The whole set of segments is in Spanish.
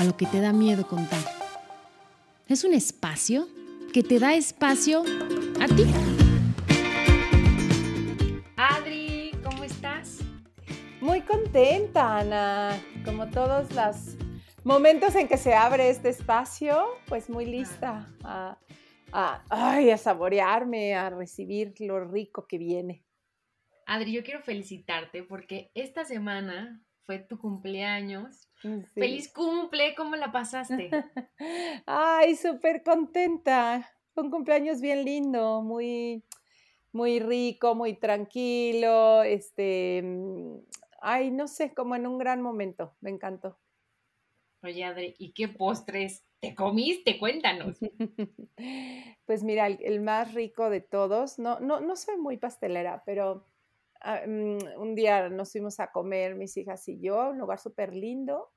A lo que te da miedo contar. Es un espacio que te da espacio a ti. Adri, ¿cómo estás? Muy contenta, Ana. Como todos los momentos en que se abre este espacio, pues muy lista a, a, ay, a saborearme, a recibir lo rico que viene. Adri, yo quiero felicitarte porque esta semana fue tu cumpleaños. ¡Feliz cumple! ¿Cómo la pasaste? Ay, súper contenta. Fue un cumpleaños bien lindo, muy, muy rico, muy tranquilo. Este, mm, ay, no sé, como en un gran momento. Me encantó. Oye, Adri, ¿y qué postres te comiste? Cuéntanos. Pues mira, el, el más rico de todos, no, no, no soy muy pastelera, pero Ah, mm, un día nos fuimos a comer mis hijas y yo, un lugar súper lindo.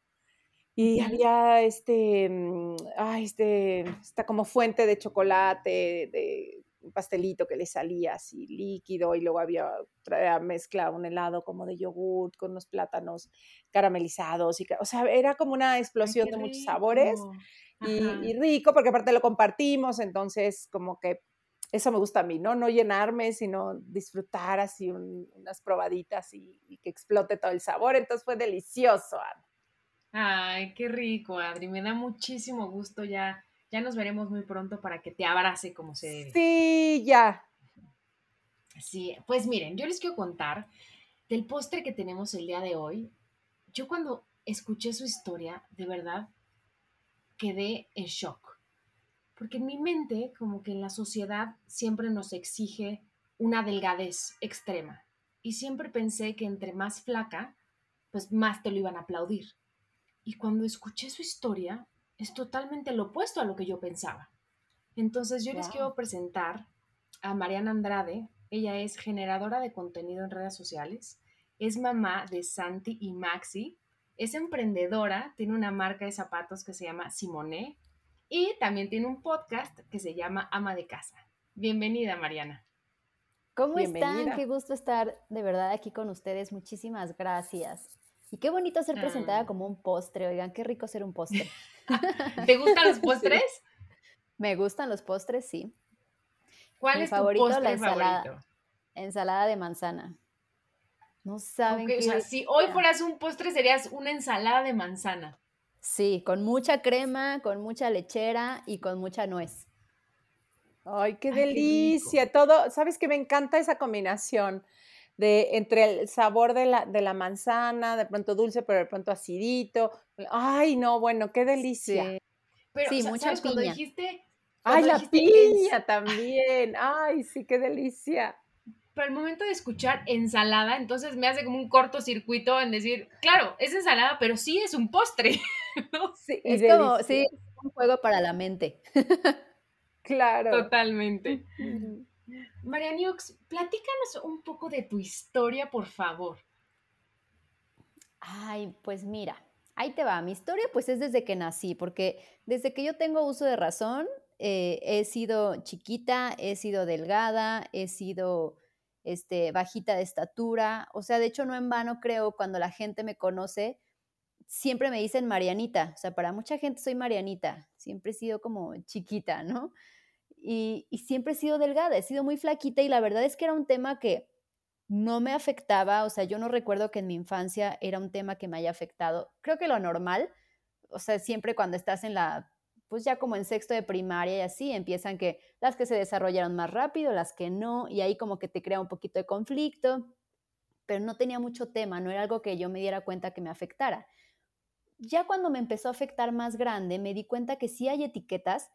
Y había este, mm, ay, este, esta como fuente de chocolate, de un pastelito que le salía así líquido y luego había otra mezcla, un helado como de yogurt con unos plátanos caramelizados. Y, o sea, era como una explosión de muchos sabores y, y, rico porque aparte lo compartimos, entonces como que eso me gusta a mí, ¿no? No llenarme, sino disfrutar así unas probaditas y, que explote todo el sabor. Entonces fue delicioso, Ana. Ay, qué rico, Adri. Me da muchísimo gusto ya. Ya nos veremos muy pronto para que te abrace como se debe. Sí, ya. Sí, pues miren, yo les quiero contar del postre que tenemos el día de hoy. Yo cuando escuché su historia, de verdad, quedé en shock porque en mi mente, como que en la sociedad siempre nos exige una delgadez extrema. Y siempre pensé que entre más flaca, pues más te lo iban a aplaudir. Y cuando escuché su historia, es totalmente lo opuesto a lo que yo pensaba. Entonces yo les quiero presentar a Mariana Andrade. Ella es generadora de contenido en redes sociales, es mamá de Santi y Maxi, es emprendedora, tiene una marca de zapatos que se llama Simone y también tiene un podcast que se llama Ama de Casa. Bienvenida, Mariana. ¿Cómo están? Qué gusto estar de verdad aquí con ustedes. Muchísimas gracias. Y qué bonito ser presentada ah. como un postre. Oigan, qué rico ser un postre. ¿Te gustan los postres? Me gustan los postres, sí. ¿Cuál es favorito, tu postre la ensalada, favorito? Ensalada de manzana. No saben qué... O sea, si hoy fueras un postre, serías una ensalada de manzana. Sí, con mucha crema, con mucha lechera y con mucha nuez. Ay, qué delicia. Todo, sabes que me encanta esa combinación de entre el sabor de la, de la manzana, de pronto dulce, pero de pronto acidito. Ay, no, bueno, qué delicia. Sí, pero, sí mucha Cuando dijiste. Ay, la piña también. Ay, sí, qué delicia pero al momento de escuchar ensalada, entonces me hace como un cortocircuito en decir, claro, es ensalada, pero sí es un postre. Sí, es como, sí, es un juego para la mente. claro. Totalmente. Marianux, platícanos un poco de tu historia, por favor. Ay, pues mira, ahí te va. Mi historia pues es desde que nací, porque desde que yo tengo uso de razón, eh, he sido chiquita, he sido delgada, he sido este, bajita de estatura. O sea, de hecho, no en vano creo, cuando la gente me conoce, siempre me dicen Marianita. O sea, para mucha gente soy Marianita. Siempre he sido como chiquita, ¿no? Y, y siempre he sido delgada, he sido muy flaquita y la verdad es que era un tema que no me afectaba. O sea, yo no recuerdo que en mi infancia era un tema que me haya afectado. Creo que lo normal, o sea, siempre cuando estás en la pues ya como en sexto de primaria y así empiezan que las que se desarrollaron más rápido, las que no, y ahí como que te crea un poquito de conflicto, pero no tenía mucho tema, no era algo que yo me diera cuenta que me afectara. Ya cuando me empezó a afectar más grande, me di cuenta que sí hay etiquetas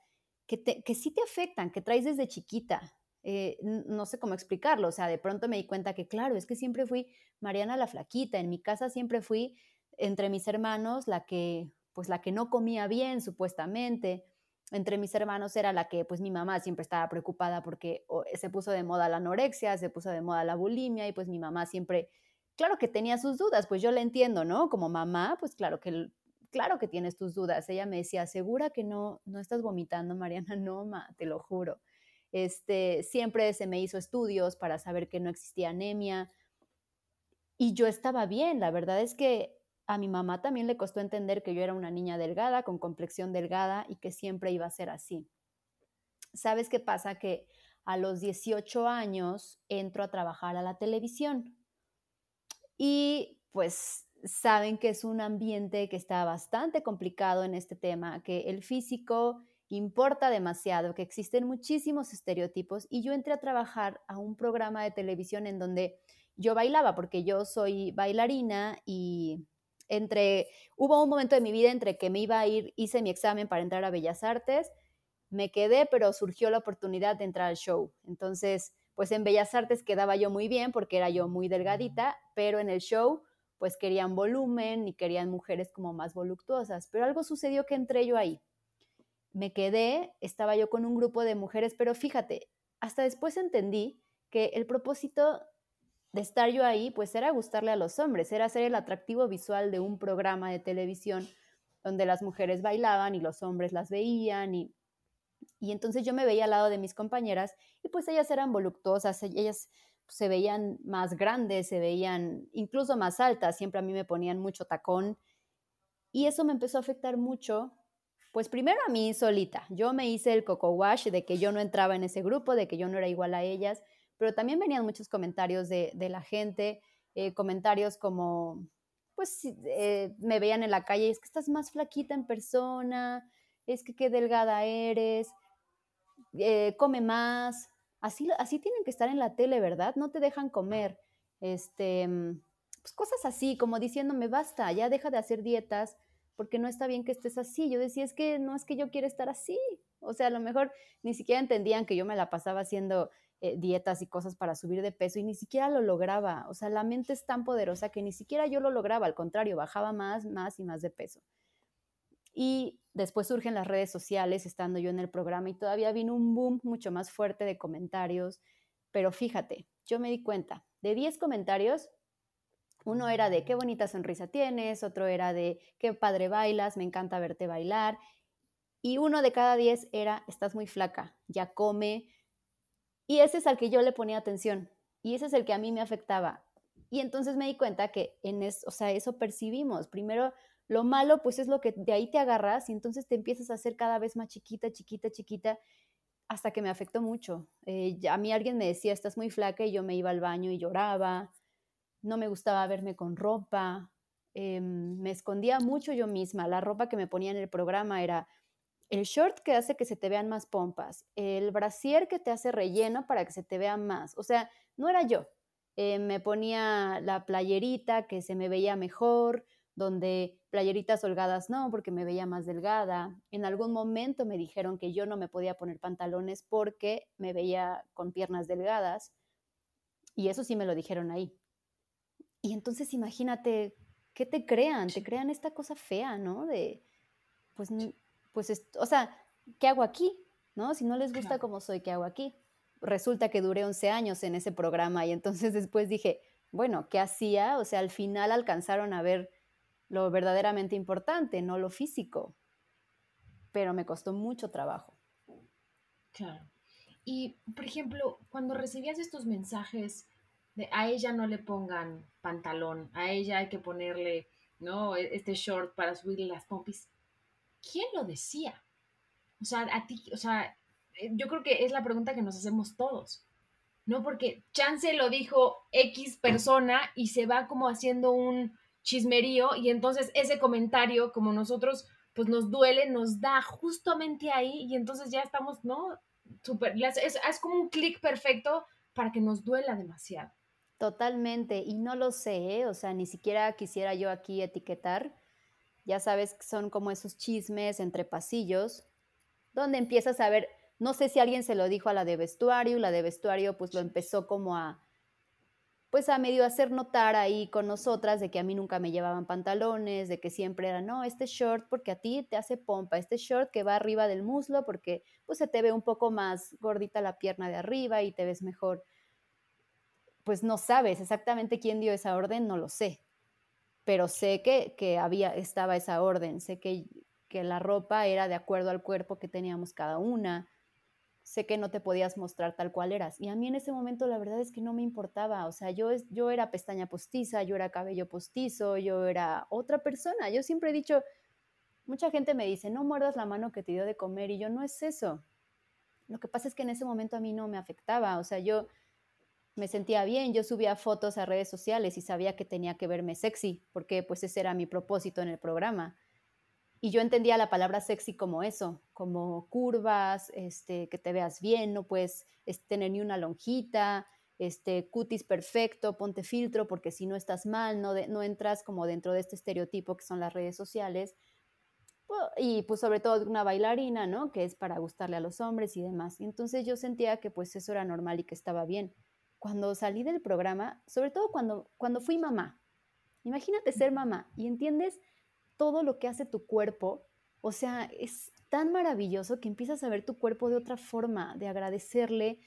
que, que sí te afectan, que traes desde chiquita. Eh, no sé cómo explicarlo, o sea, de pronto me di cuenta que, claro, es que siempre fui Mariana la flaquita, en mi casa siempre fui entre mis hermanos la que pues la que no comía bien supuestamente. Entre mis hermanos era la que pues mi mamá siempre estaba preocupada porque se puso de moda la anorexia, se puso de moda la bulimia y pues mi mamá siempre, claro que tenía sus dudas, pues yo le entiendo, ¿no? Como mamá, pues claro que claro que tienes tus dudas. Ella me decía, "¿Segura que no no estás vomitando, Mariana?" No, ma, te lo juro. Este, siempre se me hizo estudios para saber que no existía anemia. Y yo estaba bien, la verdad es que a mi mamá también le costó entender que yo era una niña delgada, con complexión delgada y que siempre iba a ser así. ¿Sabes qué pasa? Que a los 18 años entro a trabajar a la televisión y pues saben que es un ambiente que está bastante complicado en este tema, que el físico importa demasiado, que existen muchísimos estereotipos y yo entré a trabajar a un programa de televisión en donde yo bailaba porque yo soy bailarina y entre, hubo un momento de mi vida entre que me iba a ir, hice mi examen para entrar a Bellas Artes, me quedé, pero surgió la oportunidad de entrar al show. Entonces, pues en Bellas Artes quedaba yo muy bien porque era yo muy delgadita, pero en el show pues querían volumen y querían mujeres como más voluptuosas. Pero algo sucedió que entré yo ahí. Me quedé, estaba yo con un grupo de mujeres, pero fíjate, hasta después entendí que el propósito de estar yo ahí, pues era gustarle a los hombres, era ser el atractivo visual de un programa de televisión donde las mujeres bailaban y los hombres las veían y, y entonces yo me veía al lado de mis compañeras y pues ellas eran voluptuosas, ellas se veían más grandes, se veían incluso más altas, siempre a mí me ponían mucho tacón y eso me empezó a afectar mucho, pues primero a mí solita, yo me hice el coco wash de que yo no entraba en ese grupo, de que yo no era igual a ellas pero también venían muchos comentarios de, la gente, eh, comentarios como, pues eh, me veían en la calle, es que estás más flaquita en persona, es que qué delgada eres, eh, come más, así, así tienen que estar en la tele, ¿verdad? No te dejan comer, este, pues cosas así, como diciéndome, basta, ya deja de hacer dietas, porque no está bien que estés así. Yo decía, es que no es que yo quiera estar así. O sea, a lo mejor ni siquiera entendían que yo me la pasaba haciendo eh, dietas y cosas para subir de peso y ni siquiera lo lograba. O sea, la mente es tan poderosa que ni siquiera yo lo lograba, al contrario, bajaba más, más y más de peso. Y después surgen las redes sociales, estando yo en el programa y todavía vino un boom mucho más fuerte de comentarios. Pero fíjate, yo me di cuenta, de 10 comentarios, uno era de qué bonita sonrisa tienes, otro era de qué padre bailas, me encanta verte bailar. Y uno de cada 10 era estás muy flaca, ya come, y ese es al que yo le ponía atención y ese es el que a mí me afectaba. Y entonces me di cuenta que en eso, o sea, eso percibimos. Primero, lo malo, pues es lo que de ahí te agarras y entonces te empiezas a hacer cada vez más chiquita, chiquita, chiquita, hasta que me afectó mucho. Eh, a mí alguien me decía, estás muy flaca y yo me iba al baño y lloraba. No me gustaba verme con ropa. Em, me escondía mucho yo misma. La ropa que me ponía en el programa era el short que hace que se te vean más pompas, el brasier que te hace relleno para que se te vean más. O sea, no era yo. Eh, me ponía la playerita que se me veía mejor, donde playeritas holgadas no, porque me veía más delgada. En algún momento me dijeron que yo no me podía poner pantalones porque me veía con piernas delgadas. Y eso sí me lo dijeron ahí. Y entonces imagínate, ¿qué te crean? Te crean esta cosa fea, ¿no? De, pues pues, o sea, ¿qué hago aquí? ¿No? Si no les gusta como soy, ¿qué hago aquí? Resulta que duré 11 años en ese programa y entonces después dije, bueno, ¿qué hacía? O sea, al final alcanzaron a ver lo verdaderamente importante, no lo físico. Pero me costó mucho trabajo. Claro. Y, por ejemplo, cuando recibías estos mensajes de a ella no le pongan pantalón, a ella hay que ponerle, ¿no? E-, este short para subirle las pompis, ¿quién lo decía? O sea, a ti, o sea, eh, yo creo que es la pregunta que nos hacemos todos. ¿No? Porque Chance lo dijo X persona y se va como haciendo un chismerío y entonces ese comentario, como nosotros, pues nos duele, nos da justamente ahí y entonces ya estamos, ¿no? Super, es, es como un clic perfecto para que nos duela demasiado. Totalmente, y no lo sé, ¿eh? o sea, ni siquiera quisiera yo aquí etiquetar, ya sabes que son como esos chismes entre pasillos, donde empiezas a ver, no sé si alguien se lo dijo a la de vestuario, la de vestuario pues lo empezó como a, pues a medio hacer notar ahí con nosotras de que a mí nunca me llevaban pantalones, de que siempre era, no, este short porque a ti te hace pompa, este short que va arriba del muslo porque pues se te ve un poco más gordita la pierna de arriba y te ves mejor. Pues no sabes exactamente quién dio esa orden, no lo sé, pero sé que, que había, estaba esa orden, sé que, que la ropa era de acuerdo al cuerpo que teníamos cada una, sé que no te podías mostrar tal cual eras. Y a mí en ese momento la verdad es que no me importaba. O sea, yo, yo era pestaña postiza, yo era cabello postizo, yo era otra persona. Yo siempre he dicho, mucha gente me dice, no muerdas la mano que te dio de comer. Y yo no es eso. Lo que pasa es que en ese momento a mí no me afectaba. O sea, yo me sentía bien, yo subía fotos a redes sociales y sabía que tenía que verme sexy, porque pues ese era mi propósito en el programa y yo entendía la palabra sexy como eso, como curvas, este, que te veas bien, no puedes tener ni una lonjita, este, cutis perfecto, ponte filtro porque si no estás mal, no, no entras como dentro de este estereotipo que son las redes sociales. Y pues sobre todo una bailarina, ¿no? Que es para gustarle a los hombres y demás. Entonces yo sentía que pues eso era normal y que estaba bien. Cuando salí del programa, sobre todo cuando, cuando fui mamá, imagínate ser mamá y entiendes todo lo que hace tu cuerpo. O sea, es tan maravilloso que empiezas a ver tu cuerpo de otra forma, de agradecerle,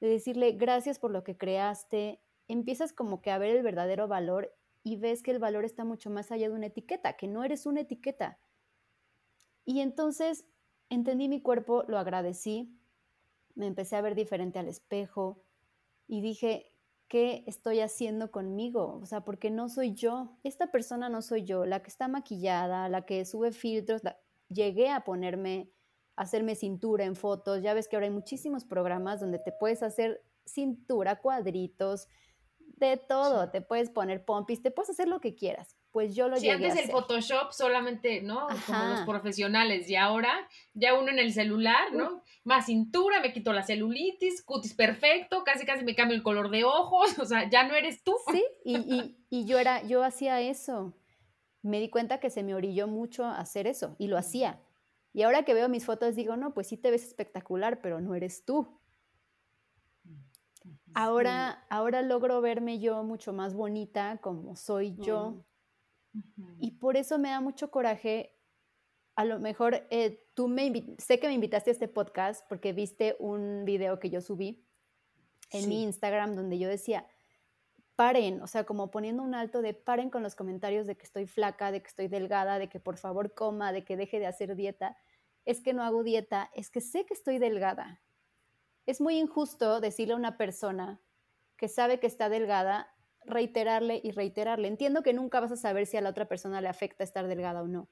de decirle gracias por lo que creaste. Empiezas como que a ver el verdadero valor y ves que el valor está mucho más allá de una etiqueta, que no eres una etiqueta. Y entonces entendí mi cuerpo, lo agradecí, me empecé a ver diferente al espejo y dije, ¿qué estoy haciendo conmigo? O sea, porque no soy yo. Esta persona no soy yo, la que está maquillada, la que sube filtros. Llegué a ponerme, a hacerme cintura en fotos. Ya ves que ahora hay muchísimos programas donde te puedes hacer cintura, cuadritos, de todo. Te puedes poner pompis, te puedes hacer lo que quieras pues yo lo sí, antes el Photoshop solamente, ¿no? Como los profesionales y ahora ya uno en el celular, ¿no? Más cintura, me quito la celulitis, cutis perfecto, casi casi me cambio el color de ojos, o sea, ya no eres tú. Sí, y, y yo era, yo hacía eso. Me di cuenta que se me orilló mucho hacer eso y lo hacía. Y ahora que veo mis fotos digo, no, pues sí te ves espectacular, pero no eres tú. Ahora, ahora logro verme yo mucho más bonita como soy yo. Y por eso me da mucho coraje. A lo mejor eh, tú me sé que me invitaste a este podcast porque viste un video que yo subí en mi Instagram donde yo decía, paren, o sea, como poniendo un alto de paren con los comentarios de que estoy flaca, de que estoy delgada, de que por favor coma, de que deje de hacer dieta. Es que no hago dieta, es que sé que estoy delgada. Es muy injusto decirle a una persona que sabe que está delgada, reiterarle y reiterarle. Entiendo que nunca vas a saber si a la otra persona le afecta estar delgada o no.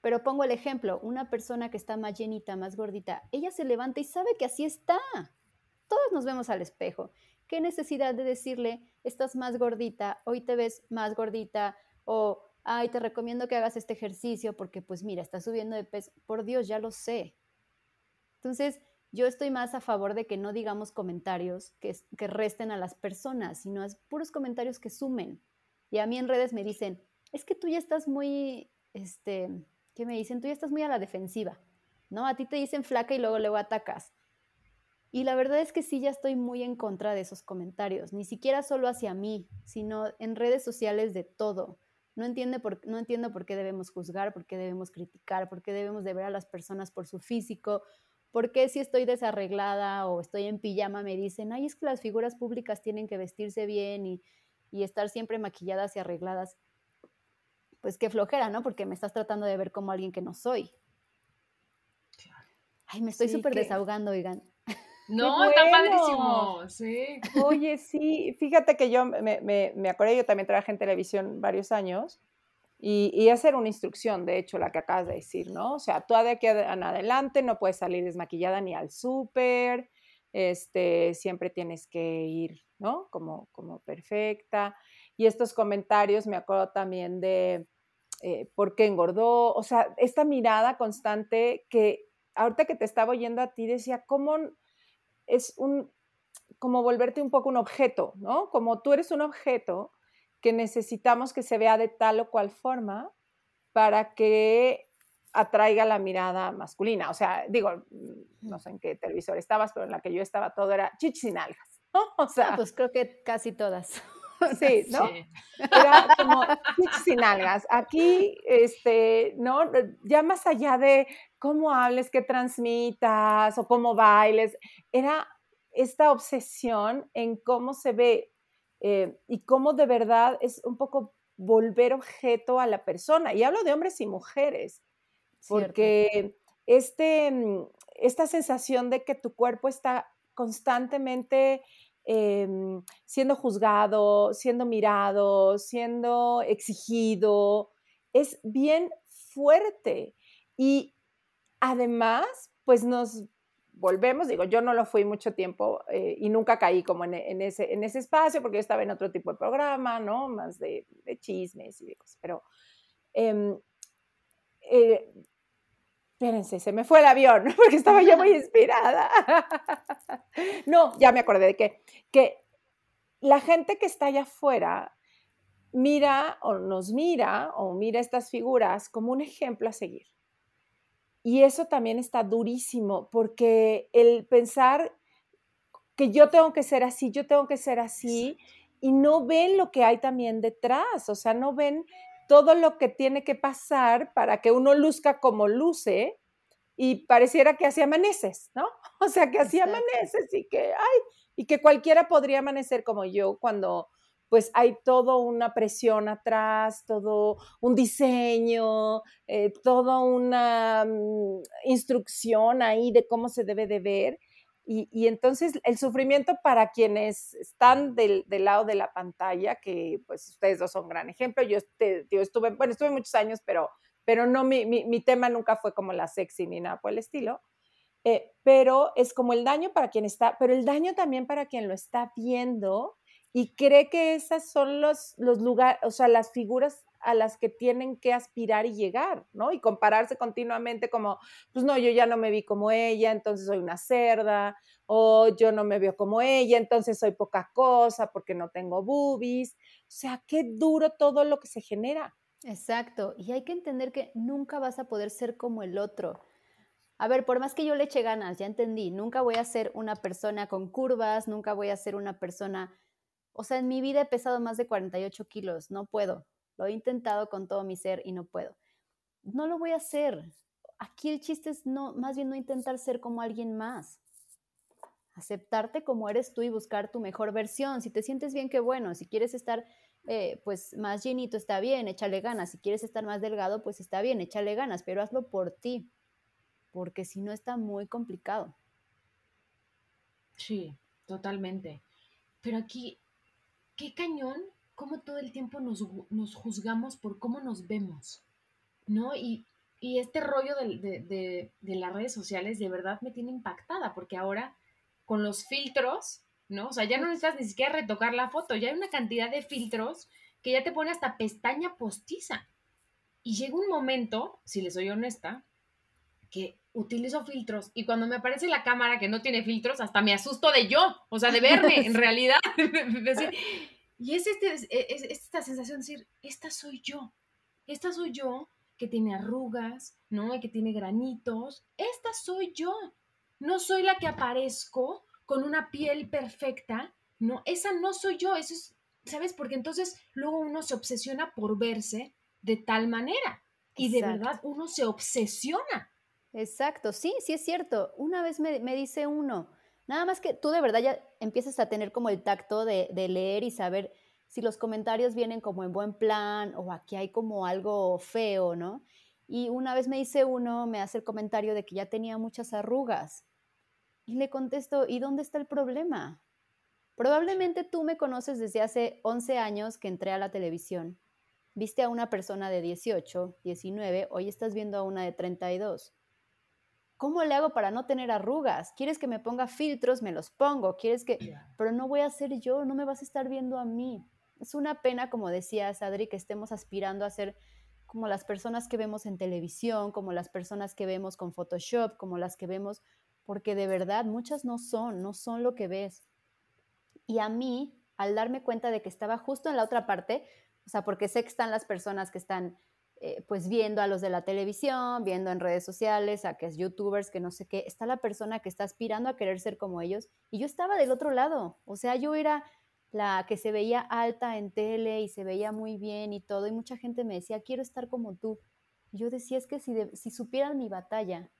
Pero pongo el ejemplo, una persona que está más llenita, más gordita, ella se levanta y sabe que así está. Todos nos vemos al espejo. ¿Qué necesidad de decirle, estás más gordita, hoy te ves más gordita o, ay, te recomiendo que hagas este ejercicio porque pues mira, estás subiendo de peso. Por Dios, ya lo sé. Entonces, yo estoy más a favor de que no digamos comentarios que, que resten a las personas, sino es puros comentarios que sumen. Y a mí en redes me dicen, es que tú ya estás muy, este, ¿qué me dicen? Tú ya estás muy a la defensiva, ¿no? A ti te dicen flaca y luego luego atacas. Y la verdad es que sí, ya estoy muy en contra de esos comentarios, ni siquiera solo hacia mí, sino en redes sociales de todo. No, entiende por, no entiendo por qué debemos juzgar, por qué debemos criticar, por qué debemos de ver a las personas por su físico ¿Por qué si estoy desarreglada o estoy en pijama me dicen, ay, es que las figuras públicas tienen que vestirse bien y, estar siempre maquilladas y arregladas? Pues qué flojera, ¿no? Porque me estás tratando de ver como alguien que no soy. Ay, me estoy súper desahogando, oigan. No, está padrísimo, sí. Oye, sí, fíjate que yo me, me, me acordé, yo también trabajé en televisión varios años y, hacer una instrucción, de hecho, la que acabas de decir, ¿no? O sea, tú de aquí en adelante no puedes salir desmaquillada ni al súper, este, siempre tienes que ir, ¿no? Como, como perfecta. Y estos comentarios, me acuerdo también de eh, por qué engordó, o sea, esta mirada constante que ahorita que te estaba oyendo a ti decía, ¿cómo es un, como volverte un poco un objeto, ¿no? Como tú eres un objeto que necesitamos que se vea de tal o cual forma para que atraiga la mirada masculina. O sea, digo, no sé en qué televisor estabas, pero en la que yo estaba todo era chichis y nalgas. O sea, pues creo que casi todas. Sí, ¿no? Era como sin algas. Aquí, este, ¿no? Ya más allá de cómo hables, qué transmitas o cómo bailes, era esta obsesión en cómo se ve eh, y cómo de verdad es un poco volver objeto a la persona. Y hablo de hombres y mujeres, porque este, mm, esta sensación de que tu cuerpo está constantemente em, siendo juzgado, siendo mirado, siendo exigido, es bien fuerte. Y además, pues nos volvemos, digo, yo no lo fui mucho tiempo eh, y nunca caí como en, ese, en ese espacio porque yo estaba en otro tipo de programa, ¿no? Más de, chismes y de cosas, pero... Em, eh, espérense, se me fue el avión porque estaba yo muy inspirada. no, ya me acordé de que, que la gente que está allá afuera mira o nos mira o mira estas figuras como un ejemplo a seguir. Y eso también está durísimo, porque el pensar que yo tengo que ser así, yo tengo que ser así, y no ven lo que hay también detrás, o sea, no ven todo lo que tiene que pasar para que uno luzca como luce y pareciera que así amaneces, ¿no? O sea, que así amaneces y que, ay, y que cualquiera podría amanecer como yo cuando pues hay toda una presión atrás, todo un diseño, eh, toda una mm, instrucción ahí de cómo se debe de ver. Y, entonces el sufrimiento para quienes están del, lado de la pantalla, que pues ustedes dos son gran ejemplo, yo, estuve, bueno, estuve muchos años, pero, pero no, mi, mi, tema nunca fue como la sexy ni nada por el estilo. Eh, pero es como el daño para quien está, pero el daño también para quien lo está viendo y cree que esas son los, los lugares, o sea, las figuras a las que tienen que aspirar y llegar, ¿no? Y compararse continuamente como, pues no, yo ya no me vi como ella, entonces soy una cerda, o yo no me veo como ella, entonces soy poca cosa porque no tengo boobies. O sea, qué duro todo lo que se genera. Exacto, y hay que entender que nunca vas a poder ser como el otro. A ver, por más que yo le eche ganas, ya entendí, nunca voy a ser una persona con curvas, nunca voy a ser una persona o sea, en mi vida he pesado más de 48 kilos, no puedo. Lo he intentado con todo mi ser y no puedo. No lo voy a hacer. Aquí el chiste es no, más bien no intentar ser como alguien más. Aceptarte como eres tú y buscar tu mejor versión. Si te sientes bien, qué bueno. Si quieres estar eh, pues más llenito, está bien, échale ganas. Si quieres estar más delgado, pues está bien, échale ganas, pero hazlo por ti, porque si no está muy complicado. Sí, totalmente. Pero aquí qué cañón cómo todo el tiempo nos, juzgamos por cómo nos vemos, ¿no? Y, este rollo de, las redes sociales de verdad me tiene impactada, porque ahora con los filtros, ¿no? O sea, ya no necesitas ni siquiera retocar la foto, ya hay una cantidad de filtros que ya te pone hasta pestaña postiza. Y llega un momento, si les soy honesta, que utilizo filtros y cuando me aparece la cámara que no tiene filtros, hasta me asusto de yo, o sea, de verme en realidad. y es, este, es, esta sensación de decir, esta soy yo, esta soy yo que tiene arrugas, ¿no? Y que tiene granitos, esta soy yo, no soy la que aparezco con una piel perfecta, no, esa no soy yo, eso es, ¿sabes? Porque entonces luego uno se obsesiona por verse de tal manera y de verdad uno se obsesiona Exacto, sí, sí es cierto. Una vez me, dice uno, nada más que tú de verdad ya empiezas a tener como el tacto de, leer y saber si los comentarios vienen como en buen plan o aquí hay como algo feo, ¿no? Y una vez me dice uno, me hace el comentario de que ya tenía muchas arrugas. Y le contesto, ¿y dónde está el problema? Probablemente tú me conoces desde hace 11 años que entré a la televisión. Viste a una persona de 18, 19, hoy estás viendo a una de 32. ¿Cómo le hago para no tener arrugas? ¿Quieres que me ponga filtros? Me los pongo. ¿Quieres que...? Pero no voy a ser yo, no me vas a estar viendo a mí. Es una pena, como decías, Adri, que estemos aspirando a ser como las personas que vemos en televisión, como las personas que vemos con Photoshop, como las que vemos, porque de verdad muchas no son, no son lo que ves. Y a mí, al darme cuenta de que estaba justo en la otra parte, o sea, porque sé que están las personas que están eh, pues viendo a los de la televisión, viendo en redes sociales, a que es youtubers, que no sé qué, está la persona que está aspirando a querer ser como ellos y yo estaba del otro lado, o sea, yo era la que se veía alta en tele y se veía muy bien y todo, y mucha gente me decía, quiero estar como tú. Y yo decía, es que si, si supieran mi batalla,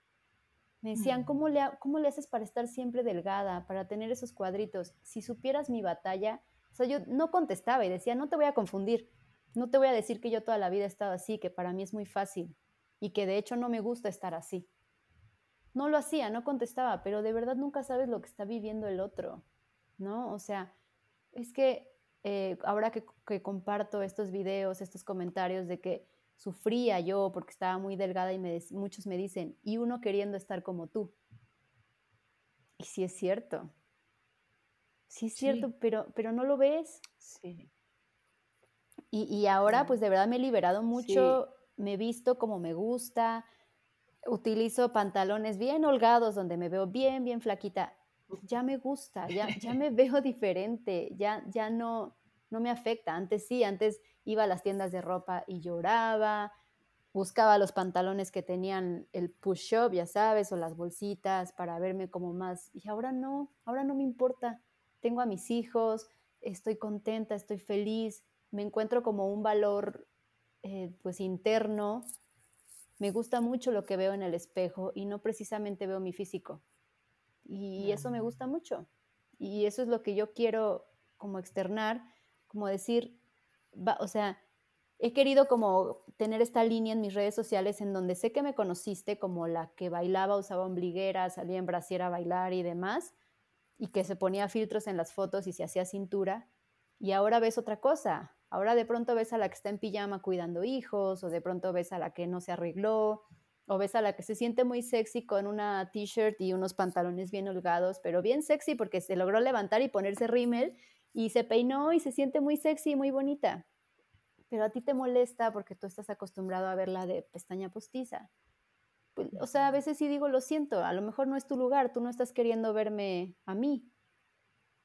me decían, ¿cómo le, ¿cómo le haces para estar siempre delgada, para tener esos cuadritos? Si supieras mi batalla, o sea, yo no contestaba y decía, no te voy a confundir, no te voy a decir que yo toda la vida he estado así, que para mí es muy fácil y que de hecho no me gusta estar así. No lo hacía, no contestaba, pero de verdad nunca sabes lo que está viviendo el otro, ¿no? O sea, es que eh, ahora que, comparto estos videos, estos comentarios de que sufría yo porque estaba muy delgada y muchos me dicen, y uno queriendo estar como tú. Y sí es cierto. Sí es cierto, pero, pero no lo ves. Sí. Y, ahora pues de verdad me he liberado mucho, me he visto como me gusta, utilizo pantalones bien holgados donde me veo bien, bien flaquita ya me gusta, ya, ya me veo diferente, ya, ya no, no me afecta. Antes sí, antes iba a las tiendas de ropa y lloraba, buscaba los pantalones que tenían el push-up, ya sabes, o las bolsitas para verme como más. Y ahora no, ahora no me importa. Tengo a mis hijos, estoy contenta, estoy feliz, me encuentro como un valor eh, pues interno. Me gusta mucho lo que veo en el espejo y no precisamente veo mi físico. Y eso me gusta mucho. Y eso es lo que yo quiero como externar, como decir, o sea, he querido como tener esta línea en mis redes sociales en donde sé que me conociste como la que bailaba, usaba ombliguera, salía en brasiera a bailar y demás, y que se ponía filtros en las fotos y se hacía cintura, y ahora ves otra cosa. Ahora de pronto ves a la que está en pijama cuidando hijos, o de pronto ves a la que no se arregló, o ves a la que se siente muy sexy con una t-shirt y unos pantalones bien holgados, pero bien sexy porque se logró levantar y ponerse rímel y se peinó y se siente muy sexy y muy bonita. Pero a ti te molesta porque tú estás acostumbrado a verla de pestaña postiza. Pues, o sea, a veces sí digo, lo siento, a lo mejor no es tu lugar, tú no estás queriendo verme a mí.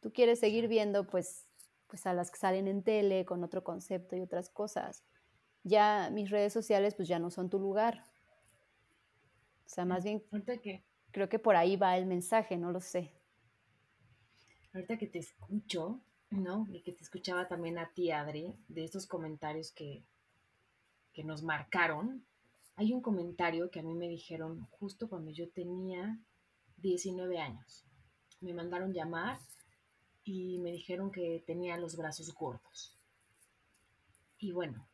Tú quieres seguir viendo pues, pues a las que salen en tele con otro concepto y otras cosas. Ya mis redes sociales pues ya no son tu lugar o sea, más bien que, creo que por ahí va el mensaje, no lo sé. Ahorita que te escucho, ¿no? Y que te escuchaba también a ti, Adri, de estos comentarios que, que nos marcaron, hay un comentario que a mí me dijeron justo cuando yo tenía 19 años. Me mandaron llamar y me dijeron que tenía los brazos gordos. Y bueno,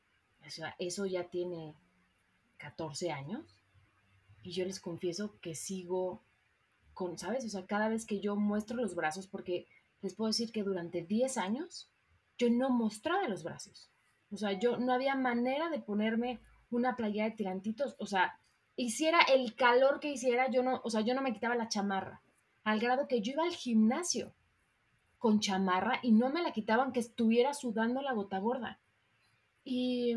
eso ya tiene 14 años y yo les confieso que sigo con, ¿sabes? O sea, cada vez que yo muestro los brazos, porque les puedo decir que durante 10 años yo no mostraba los brazos. O sea, yo no había manera de ponerme una playa de tirantitos. O sea, hiciera el calor que hiciera, yo no, o sea, yo no me quitaba la chamarra. Al grado que yo iba al gimnasio con chamarra y no me la quitaban que estuviera sudando la gota gorda. Y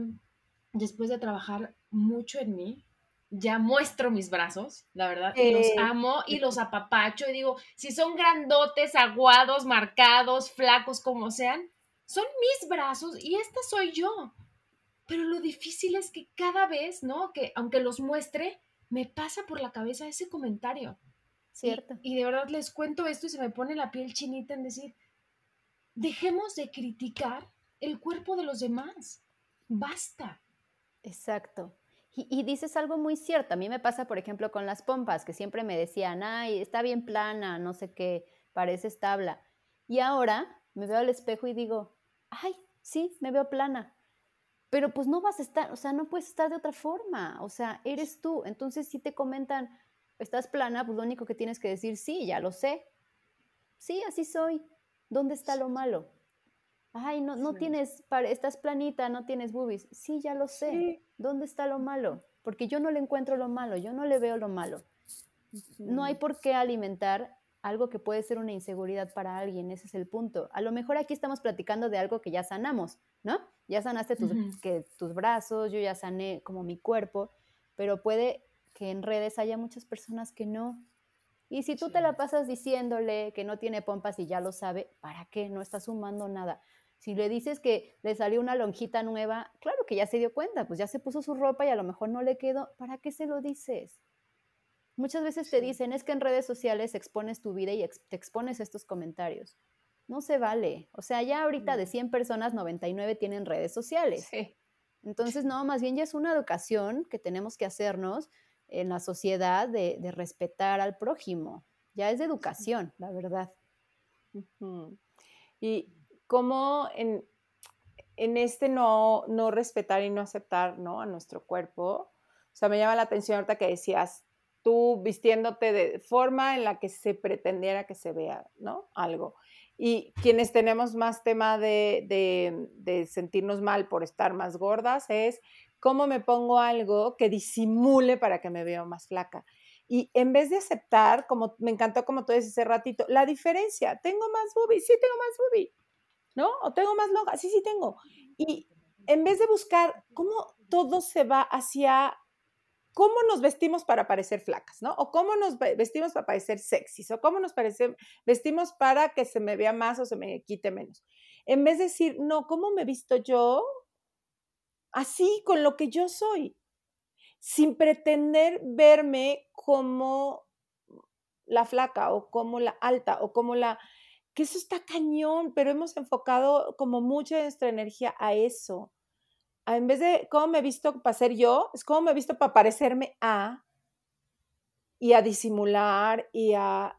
después de trabajar mucho en mí, ya muestro mis brazos, la verdad, y los amo y los apapacho y digo, si son grandotes, aguados, marcados, flacos, como sean, son mis brazos y esta soy yo. Pero lo difícil es que cada vez, ¿no? Que aunque los muestre, me pasa por la cabeza ese comentario. Cierto. Y, y de verdad les cuento esto y se me pone la piel chinita en decir, dejemos de criticar el cuerpo de los demás. Basta. Exacto. Y, dices algo muy cierto. A mí me pasa, por ejemplo, con las pompas, que siempre me decían, ay, está bien plana, no sé qué, parece establa. Y ahora me veo al espejo y digo, ay, sí, me veo plana. Pero pues no vas a estar, o sea, no puedes estar de otra forma. O sea, eres tú. Entonces, si te comentan, estás plana, pues lo único que tienes que decir, sí, ya lo sé. Sí, así soy. ¿Dónde está lo malo? Ay, no, no tienes, estás planita, no tienes boobies. Sí, ya lo sé. ¿Dónde está lo malo? Porque yo no le encuentro lo malo, yo no le veo lo malo. No hay por qué alimentar algo que puede ser una inseguridad para alguien, ese es el punto. A lo mejor aquí estamos platicando de algo que ya sanamos, ¿no? Ya sanaste tus, que, tus brazos, yo ya sané como mi cuerpo, pero puede que en redes haya muchas personas que no. Y si tú te la pasas diciéndole que no tiene pompas y ya lo sabe, ¿para qué? No está sumando nada. Si le dices que le salió una lonjita nueva, claro que ya se dio cuenta, pues ya se puso su ropa y a lo mejor no le quedó. ¿Para qué se lo dices? Muchas veces te dicen, es que en redes sociales expones tu vida y te expones estos comentarios. No se vale. O sea, ya ahorita de 100 personas, 99 tienen redes sociales. Sí. Entonces, no, más bien ya es una educación que tenemos que hacernos en la sociedad de, de respetar al prójimo. Ya es de educación, la verdad. Y cómo en, en este no, no respetar y no aceptar ¿no? a nuestro cuerpo, o sea, me llama la atención ahorita que decías, tú vistiéndote de forma en la que se pretendiera que se vea, ¿no? Algo. Y quienes tenemos más tema de, de, de sentirnos mal por estar más gordas es cómo me pongo algo que disimule para que me vea más flaca. Y en vez de aceptar, como me encantó como tú dices hace ratito, la diferencia, tengo más boobie, sí tengo más boobie, ¿no? O tengo más longa, sí, sí tengo. Y en vez de buscar cómo todo se va hacia cómo nos vestimos para parecer flacas, ¿no? O cómo nos ve- vestimos para parecer sexys, o cómo nos parece- vestimos para que se me vea más o se me quite menos. En vez de decir, no, ¿cómo me visto yo? Así, con lo que yo soy, sin pretender verme como la flaca o como la alta o como la... que eso está cañón, pero hemos enfocado como mucha de nuestra energía a eso. A- en vez de cómo me he visto para ser yo, es cómo me he visto para parecerme a y a disimular y a...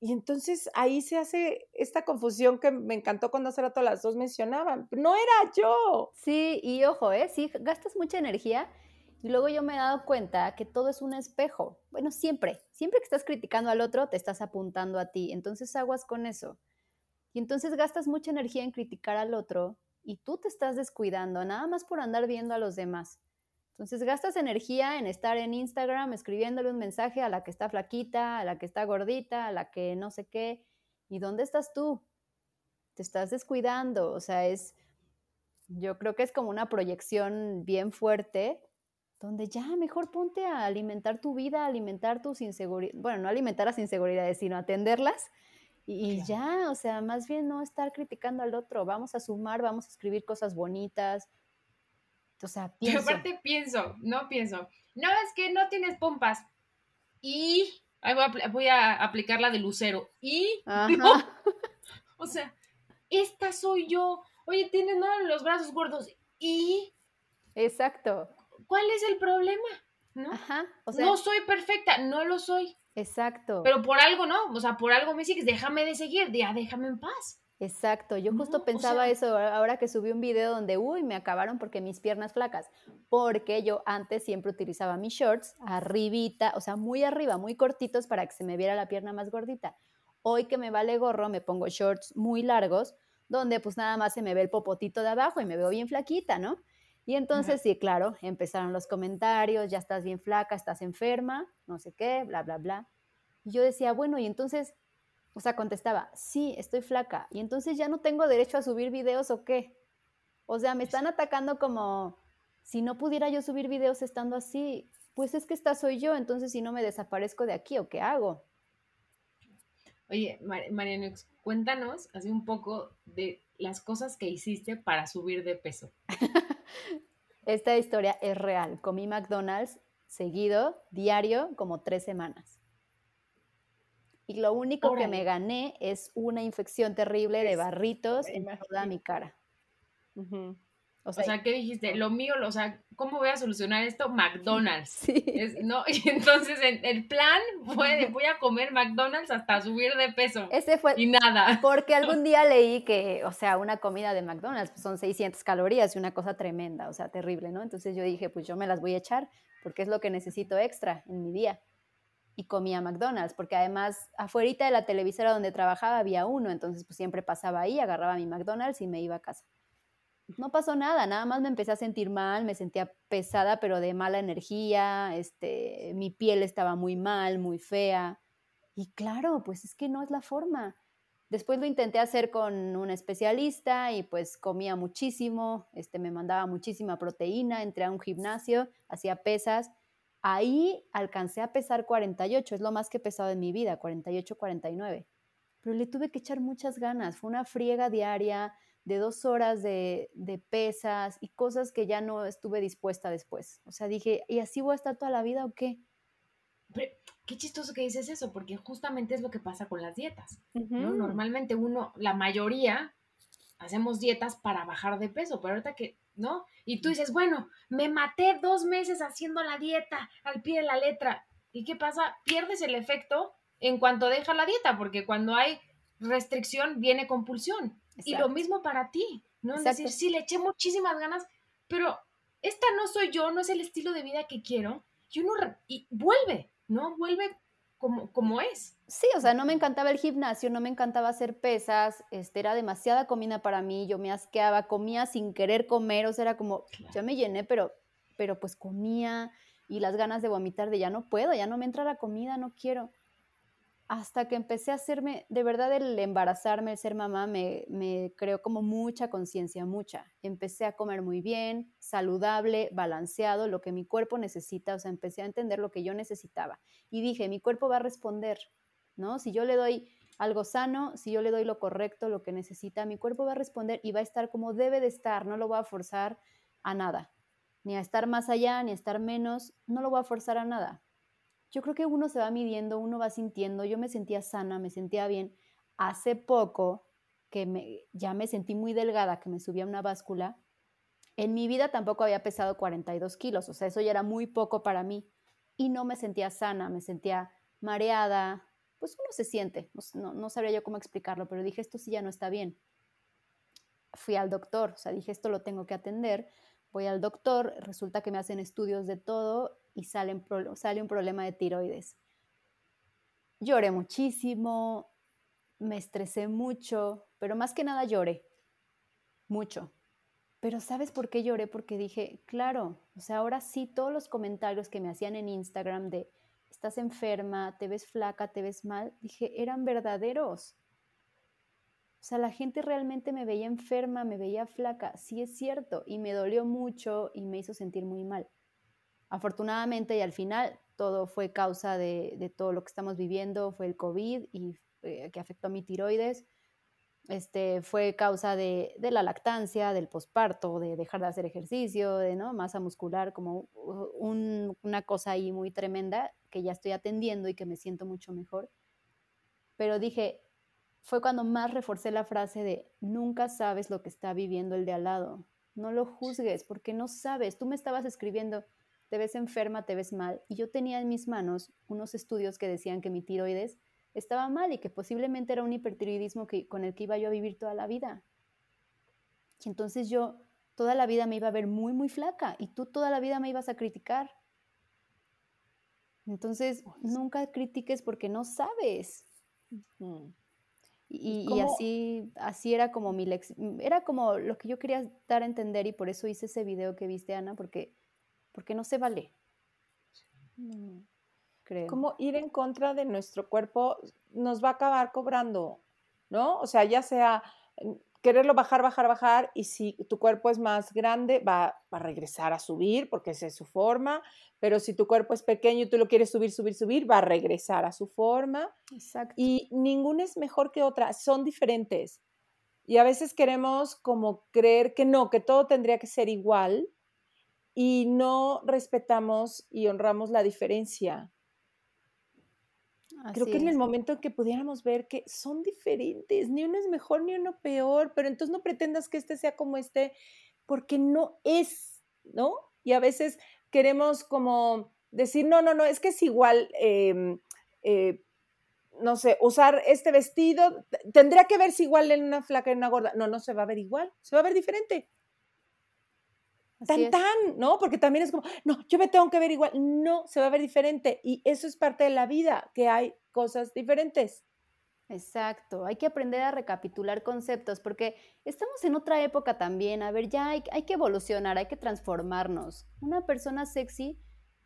Y entonces ahí se hace esta confusión que me encantó cuando hace rato las dos mencionaban. No era yo. Sí, y ojo, ¿eh? Sí, gastas mucha energía y luego yo me he dado cuenta que todo es un espejo. Bueno, siempre, siempre que estás criticando al otro, te estás apuntando a ti. Entonces aguas con eso. Y entonces gastas mucha energía en criticar al otro y tú te estás descuidando, nada más por andar viendo a los demás. Entonces gastas energía en estar en Instagram escribiéndole un mensaje a la que está flaquita, a la que está gordita, a la que no sé qué. ¿Y dónde estás tú? Te estás descuidando. O sea, es, yo creo que es como una proyección bien fuerte, donde ya mejor ponte a alimentar tu vida, a alimentar tus inseguridades, bueno, no alimentar las inseguridades, sino atenderlas. Y, y ya, o sea, más bien no estar criticando al otro, vamos a sumar, vamos a escribir cosas bonitas. O sea, pienso. aparte pienso, no pienso. No, es que no tienes pompas. Y ahí voy a, voy a aplicar la de Lucero. Y no, o sea, esta soy yo. Oye, tienes ¿no? los brazos gordos. ¿Y Exacto. cuál es el problema? ¿No? Ajá. O sea, no soy perfecta, no lo soy. exacto. Pero por algo no, o sea, por algo me sigues, déjame de seguir, ya déjame en paz. Exacto, yo No, justo o pensaba sea- eso ahora que subí un video donde, uy, me acabaron porque mis piernas flacas, porque yo antes siempre utilizaba mis shorts arribita, o sea, muy arriba, muy cortitos para que se me viera la pierna más gordita. Hoy que me vale gorro, me pongo shorts muy largos, donde pues nada más se me ve el popotito de abajo y me veo bien flaquita, ¿no? Y entonces sí, claro, empezaron los comentarios, ya estás bien flaca, estás enferma, no sé qué, bla, bla, bla. Y yo decía, bueno, y entonces o sea, contestaba, sí, estoy flaca. Y entonces ya no tengo derecho a subir videos o qué. O sea, me están atacando como si no pudiera yo subir videos estando así. Pues es que esta soy yo, entonces si no me desaparezco de aquí o qué hago. Oye, Mar- Mariano, cuéntanos así un poco de las cosas que hiciste para subir de peso. Esta historia es real. Comí McDonald's seguido, diario, como tres semanas. Y lo único que me gané es una infección terrible de barritos en toda mi cara. O O sea, sea, ¿qué dijiste? Lo mío, lo- o sea, ¿cómo voy a solucionar esto? McDonald's. sí. Es- no, y entonces el, el plan fue de voy a comer McDonald's hasta subir de peso. Ese fue, Y nada. Porque algún día leí que, o sea, una comida de McDonald's pues, son 600 calorías y una cosa tremenda, o sea, terrible, ¿no? Entonces yo dije, pues yo me las voy a echar porque es lo que necesito extra en mi día. Y comía McDonald's, porque además afuera de la televisora donde trabajaba había uno, entonces pues siempre pasaba ahí, agarraba mi McDonald's y me iba a casa. No pasó nada, nada más me empecé a sentir mal, me sentía pesada, pero de mala energía, este, mi piel estaba muy mal, muy fea. Y claro, pues es que no es la forma. Después lo intenté hacer con un especialista y pues comía muchísimo, este, me mandaba muchísima proteína, entré a un gimnasio, hacía pesas. Ahí alcancé a pesar 48, es lo más que he pesado en mi vida, 48, 49. Pero le tuve que echar muchas ganas, fue una friega diaria de dos horas de, de pesas y cosas que ya no estuve dispuesta después. O sea, dije, ¿y así voy a estar toda la vida o qué? qué chistoso que dices eso, porque justamente es lo que pasa con las dietas. Normalmente uno, la mayoría, hacemos dietas para bajar de peso, pero ahorita que, ¿no? Y tú dices, bueno, me maté dos meses haciendo la dieta al pie de la letra. ¿Y qué pasa? Pierdes el efecto en cuanto deja la dieta, porque cuando hay restricción viene compulsión. Y lo mismo para ti, ¿no? Es decir, sí, le eché muchísimas ganas, pero esta no soy yo, no es el estilo de vida que quiero. Y uno y vuelve, ¿no? Vuelve como, como es. Sí, o sea, no me encantaba el gimnasio, no me encantaba hacer pesas, este, era demasiada comida para mí, yo me asqueaba, comía sin querer comer, o sea, era como, ya me llené, pero, pero pues comía y las ganas de vomitar de ya no puedo, ya no me entra la comida, no quiero hasta que empecé a hacerme, de verdad el embarazarme, el ser mamá, me, me creó como mucha conciencia, mucha. Empecé a comer muy bien, saludable, balanceado, lo que mi cuerpo necesita, o sea, empecé a entender lo que yo necesitaba. Y dije, mi cuerpo va a responder, ¿no? Si yo le doy algo sano, si yo le doy lo correcto, lo que necesita, mi cuerpo va a responder y va a estar como debe de estar, no lo voy a forzar a nada, ni a estar más allá, ni a estar menos, no lo voy a forzar a nada yo creo que uno se va midiendo, uno va sintiendo, yo me sentía sana, me sentía bien. Hace poco que me, ya me sentí muy delgada, que me subía una báscula, en mi vida tampoco había pesado 42 kilos, o sea, eso ya era muy poco para mí. Y no me sentía sana, me sentía mareada, pues uno se siente, no, no sabría yo cómo explicarlo, pero dije, esto sí ya no está bien. Fui al doctor, o sea, dije, esto lo tengo que atender. Voy al doctor, resulta que me hacen estudios de todo y sale, sale un problema de tiroides. Lloré muchísimo, me estresé mucho, pero más que nada lloré, mucho. Pero ¿sabes por qué lloré? Porque dije, claro, o sea, ahora sí todos los comentarios que me hacían en Instagram de, estás enferma, te ves flaca, te ves mal, dije, eran verdaderos. O sea, la gente realmente me veía enferma, me veía flaca, sí es cierto, y me dolió mucho y me hizo sentir muy mal. Afortunadamente y al final todo fue causa de, todo lo que estamos viviendo, fue el COVID y eh, que afectó a mi tiroides. Este, fue causa de, la lactancia, del posparto, de dejar de hacer ejercicio, de ¿no? masa muscular, como una cosa ahí muy tremenda que ya estoy atendiendo y que me siento mucho mejor. Pero dije, fue cuando más reforcé la frase de nunca sabes lo que está viviendo el de al lado. No lo juzgues porque no sabes. Tú me estabas escribiendo, te ves enferma, te ves mal. Y yo tenía en mis manos unos estudios que decían que mi tiroides estaba mal y que posiblemente era un hipertiroidismo que, con el que iba yo a vivir toda la vida. Y entonces yo toda la vida me iba a ver muy, muy flaca y tú toda la vida me ibas a criticar. Entonces, nunca critiques porque no sabes. Y, y, así, así era como mi era como lo que yo quería dar a entender y por eso hice ese video que viste, Ana, porque porque no se vale. Creo. Como ir en contra de nuestro cuerpo nos va a acabar cobrando, ¿no? O sea, ya sea mm, quererlo bajar, bajar, bajar, y si tu cuerpo es más grande, va, a regresar a subir, porque esa es su forma, pero si tu cuerpo es pequeño y tú lo quieres subir, subir, subir, va a regresar a su forma. Exacto. Y ninguna es mejor que otra, son diferentes. Y a veces queremos como creer que no, que todo tendría que ser igual, y no respetamos y honramos la diferencia. Creo que en el momento en que pudiéramos ver que son diferentes, ni uno es mejor ni uno peor, pero entonces no pretendas que este sea como este, porque no es, ¿no? Y a veces queremos como decir, no, no, no, es que es igual, em, eh, no sé, usar este vestido, tendría que verse igual en una flaca y en una gorda. No, no se va a ver igual, se va a ver diferente tan, tan, ¿no? Porque también es como, no, yo me tengo que ver igual. No, se va a ver diferente. Y eso es parte de la vida, que hay cosas diferentes. Exacto, hay que aprender a recapitular conceptos porque estamos en otra época también. A ver, ya hay, hay que evolucionar, hay que transformarnos. Una persona sexy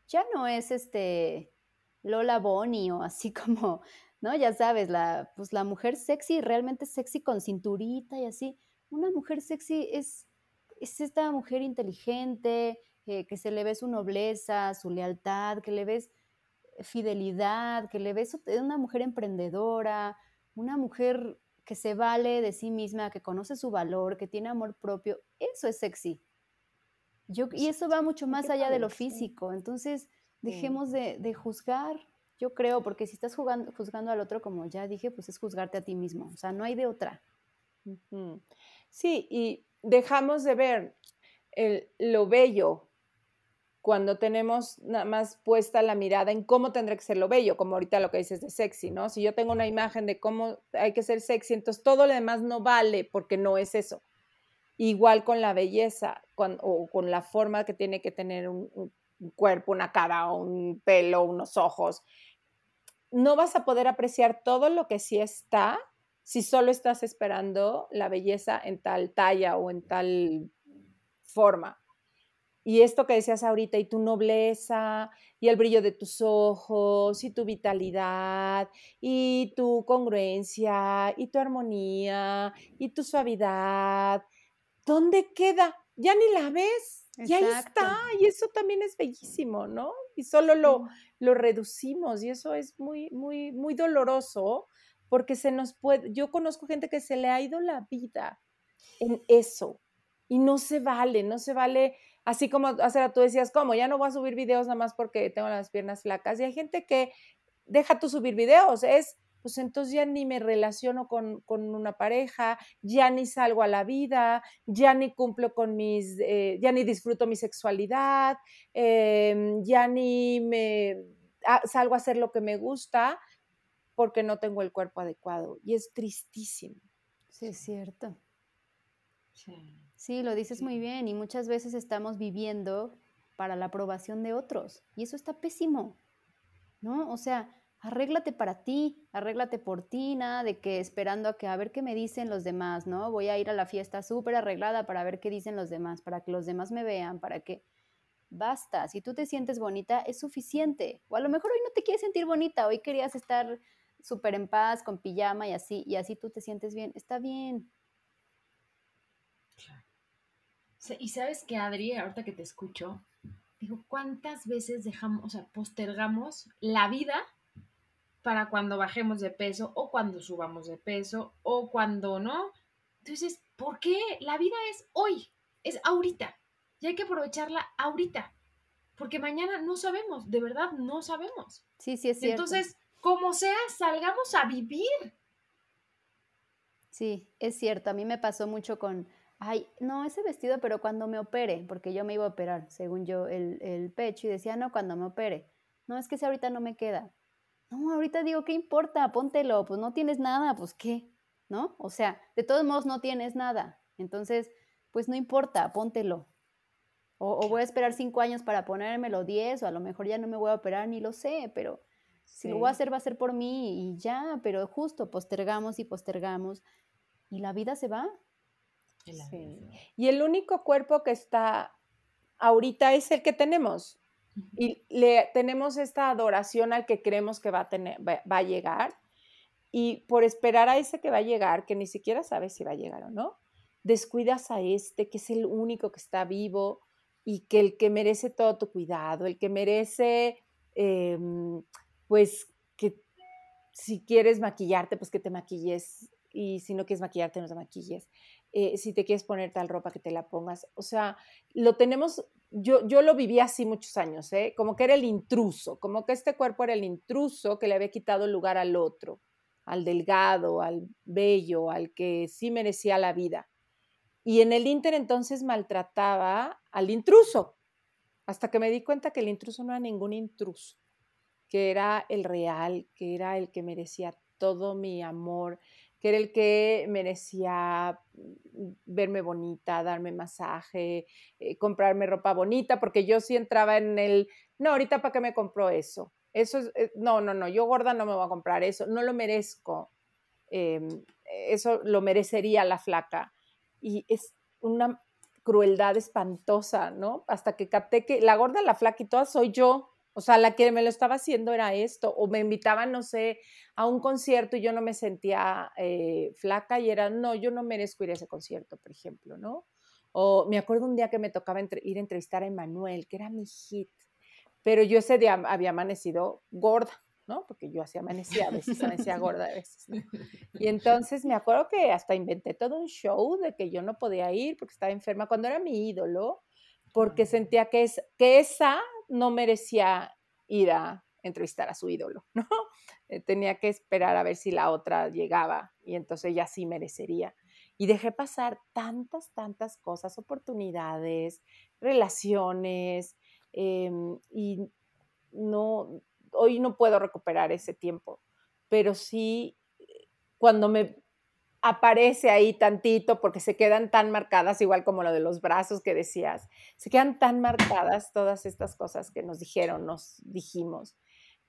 ya no es este Lola Bonnie o así como, ¿no? Ya sabes, la, pues la mujer sexy, realmente sexy con cinturita y así. Una mujer sexy es es esta mujer inteligente, eh, que se le ve su nobleza, su lealtad, que le ves fidelidad, que le ves una mujer emprendedora, una mujer que se vale de sí misma, que conoce su valor, que tiene amor propio. Eso es sexy. Yo, y eso va mucho más allá de lo físico. Entonces, dejemos de, juzgar, Yo creo, porque si estás jugando, juzgando al otro, como ya dije, pues es juzgarte a ti mismo. O sea, no hay de otra. Sí, y dejamos de ver el, lo bello cuando tenemos nada más puesta la mirada en cómo tendrá que ser lo bello, como ahorita lo que dices de sexy, ¿no? Si yo tengo una imagen de cómo hay que ser sexy, entonces todo lo demás no vale porque no es eso. Igual con la belleza o con la forma que tiene que tener un, un cuerpo, una cara, un pelo, unos ojos. No vas a poder apreciar todo lo que sí está si solo estás esperando la belleza en tal talla o en tal forma. Y esto que decías ahorita, y tu nobleza, y el brillo de tus ojos, y tu vitalidad, y tu congruencia, y tu armonía, y tu suavidad, ¿dónde queda? Ya ni la ves, ya está, y eso también es bellísimo, ¿no? Y solo lo, lo reducimos, y eso es muy, muy, muy doloroso, porque se nos puede, yo conozco gente que se le ha ido la vida en eso, y no se vale, no se vale así como hace tú decías, ¿cómo? Ya no voy a subir videos nada más porque tengo las piernas flacas. Y hay gente que deja tú subir videos, es, pues entonces ya ni me relaciono con, una pareja, ya ni salgo a la vida, ya ni cumplo con mis, eh, ya ni disfruto mi sexualidad, em, ya ni me salgo a hacer lo que me gusta porque no tengo el cuerpo adecuado. Y es tristísimo. Sí, es cierto. Sí. Sí, lo dices muy bien y muchas veces estamos viviendo para la aprobación de otros y eso está pésimo, ¿no? O sea, arréglate para ti, arréglate por ti, nada de que esperando a que a ver qué me dicen los demás, ¿no? Voy a ir a la fiesta súper arreglada para ver qué dicen los demás, para que los demás me vean, para que... Basta, si tú te sientes bonita es suficiente. O a lo mejor hoy no te quieres sentir bonita, hoy querías estar súper en paz, con pijama y así, y así tú te sientes bien, está bien, Y sabes que, Adri, ahorita que te escucho, digo, ¿cuántas veces dejamos, o sea, postergamos la vida para cuando bajemos de peso o cuando subamos de peso o cuando no? Entonces, ¿por qué? La vida es hoy, es ahorita. Y hay que aprovecharla ahorita. Porque mañana no sabemos, de verdad no sabemos. Sí, sí, es cierto. Entonces, como sea, salgamos a vivir. Sí, es cierto. A mí me pasó mucho con, ay, no, ese vestido, pero cuando me opere, porque yo me iba a operar, según yo, el, pecho, y decía, no, cuando me opere. No, es que si ahorita no me queda. No, ahorita digo, ¿qué importa? Póntelo, pues no tienes nada, pues qué, ¿no? O sea, de todos modos no tienes nada. Entonces, pues no importa, póntelo. O, voy a esperar cinco años para ponérmelo diez, o a lo mejor ya no me voy a operar, ni lo sé, pero si lo voy a hacer, va a ser por mí y ya, pero justo postergamos y postergamos y la vida se va. Y el único cuerpo que está ahorita es el que tenemos. Y le tenemos esta adoración al que creemos que va a, tener, va, a llegar. Y por esperar a ese que va a llegar, que ni siquiera sabes si va a llegar o no, descuidas a este que es el único que está vivo y que el que merece todo tu cuidado, el que merece, em, pues, que si quieres maquillarte, pues que te maquilles y si no quieres maquillarte, no te maquilles. Eh, si te quieres poner tal ropa, que te la pongas. O sea, lo tenemos, yo, yo lo viví así muchos años, ¿eh? como que era el intruso, como que este cuerpo era el intruso que le había quitado lugar al otro, al delgado, al bello, al que sí merecía la vida. Y en el Inter entonces maltrataba al intruso, hasta que me di cuenta que el intruso no era ningún intruso, que era el real, que era el que merecía todo mi amor, que era el que merecía mm, verme bonita, darme masaje, eh, comprarme ropa bonita, porque yo sí entraba en el, no, ahorita para qué me compró eso. Eso es, eh, no, no, no, yo gorda no me voy a comprar eso, no lo merezco. Em, eso lo merecería la flaca. Y es una crueldad espantosa, ¿no? Hasta que capté que la gorda, la flaca y todas soy yo. O sea, la que me lo estaba haciendo era esto, o me invitaban, no sé, a un concierto y yo no me sentía eh, flaca y era, no, yo no merezco ir a ese concierto, por ejemplo, ¿no? O me acuerdo un día que me tocaba ir a entrevistar a Emanuel, que era mi hit, pero yo ese día había amanecido gorda, ¿no? Porque yo así amanecía, a veces amanecía gorda a veces, ¿no? Y entonces me acuerdo que hasta inventé todo un show de que yo no podía ir porque estaba enferma cuando era mi ídolo, porque sentía que, es, que esa no merecía ir a entrevistar a su ídolo, ¿no? Eh, tenía que esperar a ver si la otra llegaba y entonces ella sí merecería. Y dejé pasar tantas, tantas cosas, oportunidades, relaciones, em, y no, hoy no puedo recuperar ese tiempo, pero sí eh, cuando me aparece ahí tantito porque se quedan tan marcadas, igual como lo de los brazos que decías, se quedan tan marcadas todas estas cosas que nos dijeron, nos dijimos,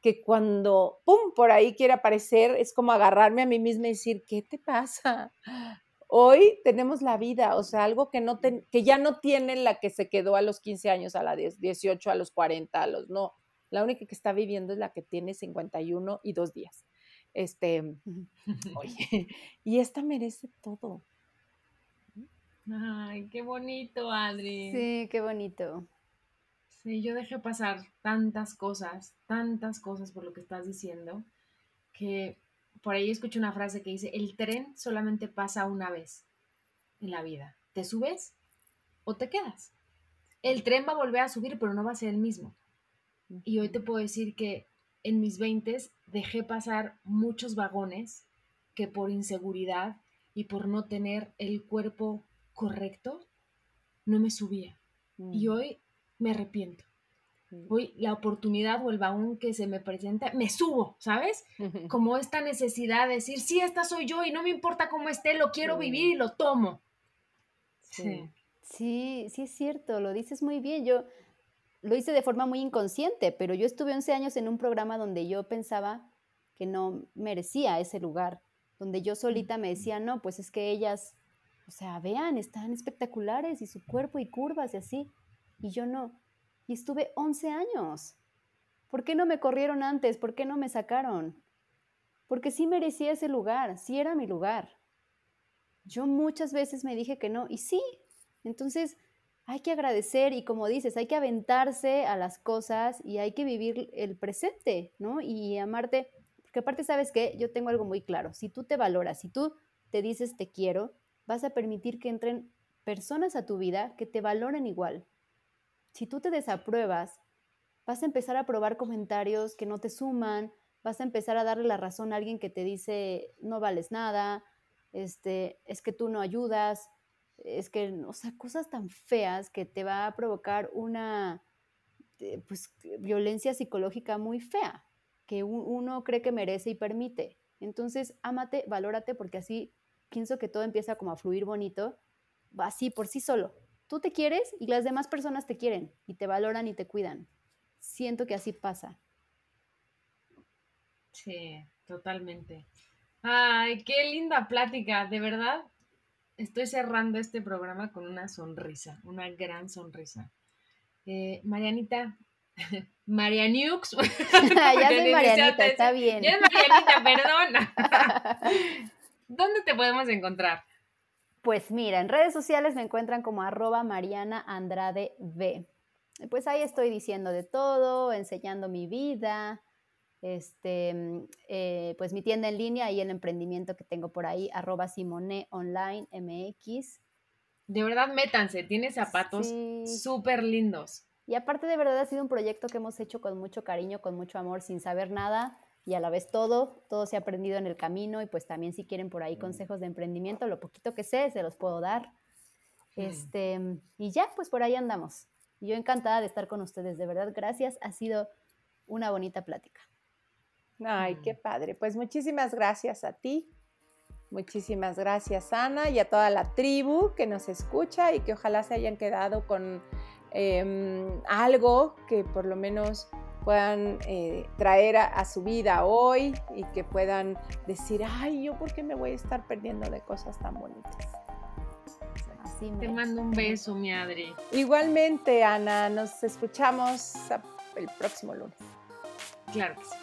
que cuando, ¡pum!, por ahí quiere aparecer, es como agarrarme a mí misma y decir, ¿qué te pasa? Hoy tenemos la vida, o sea, algo que, no que ya no tiene la que se quedó a los 15 años, a la 18, a los 40, a los no. La única que está viviendo es la que tiene 51 y dos días. Este, oye, y esta merece todo. Ay, qué bonito, Adri. Sí, qué bonito. Sí, yo dejé pasar tantas cosas, tantas cosas por lo que estás diciendo, que por ahí escuché una frase que dice, el tren solamente pasa una vez en la vida. ¿Te subes o te quedas? El tren va a volver a subir, pero no va a ser el mismo. Y hoy te puedo decir que en mis veintes dejé pasar muchos vagones que por inseguridad y por no tener el cuerpo correcto, no me subía. Y mm. hoy me arrepiento. Mm. Hoy la oportunidad o el vagón que se me presenta, me subo, ¿sabes? Como esta necesidad de decir, sí, esta soy yo y no me importa cómo esté, lo quiero vivir y lo tomo. Sí. sí. sí, es cierto, lo dices muy bien. Yo lo hice de forma muy inconsciente, pero yo estuve 11 años en un programa donde yo pensaba que no merecía ese lugar, donde yo solita me decía, no, pues es que ellas, o sea, vean, están espectaculares y su cuerpo y curvas y así, y yo no. Y estuve 11 años. ¿Por qué no me corrieron antes? ¿Por qué no me sacaron? Porque sí merecía ese lugar, sí era mi lugar. Yo muchas veces me dije que no, y sí. Entonces, hay que agradecer y como dices, hay que aventarse a las cosas y hay que vivir el presente, ¿no? Y amarte, porque aparte sabes que yo tengo algo muy claro, si tú te valoras, si tú te dices te quiero, vas a permitir que entren personas a tu vida que te valoren igual. Si tú te desapruebas, vas a empezar a probar comentarios que no te suman, vas a empezar a darle la razón a alguien que te dice no vales nada, este, es que tú no ayudas, es que, o sea, cosas tan feas que te va a provocar una, eh, pues, violencia psicológica muy fea, que uno cree que merece y permite. Entonces, ámate, valórate, porque así pienso que todo empieza como a fluir bonito, así por sí solo. Tú te quieres y las demás personas te quieren y te valoran y te cuidan. Siento que así pasa. Sí, totalmente. Ay, qué linda plática, de verdad estoy cerrando este programa con una sonrisa, una gran sonrisa. Eh, Marianita, Marianiux. ya soy Marianita, está bien. Ya es Marianita, perdona. ¿Dónde te podemos encontrar? Pues mira, en redes sociales me encuentran como arroba Mariana Andrade. Pues ahí estoy diciendo de todo, enseñando mi vida, este, mm, eh, pues mi tienda en línea y el emprendimiento que tengo por ahí, arroba Simone Online MX. De verdad, métanse, tiene zapatos súper lindos. Y aparte de verdad ha sido un proyecto que hemos hecho con mucho cariño, con mucho amor, sin saber nada y a la vez todo, todo se ha aprendido en el camino y pues también si quieren por ahí consejos de emprendimiento, lo poquito que sé, se los puedo dar. Este, y ya, pues por ahí andamos. Yo encantada de estar con ustedes, de verdad, gracias, ha sido una bonita plática. Ay, qué padre. Pues muchísimas gracias a ti. Muchísimas gracias, Ana, y a toda la tribu que nos escucha y que ojalá se hayan quedado con em, algo que por lo menos puedan eh, traer a, su vida hoy y que puedan decir, ay, yo por qué me voy a estar perdiendo de cosas tan bonitas. Así Te mando un beso, mi Adri. Igualmente, Ana, nos escuchamos el próximo lunes. Claro que sí.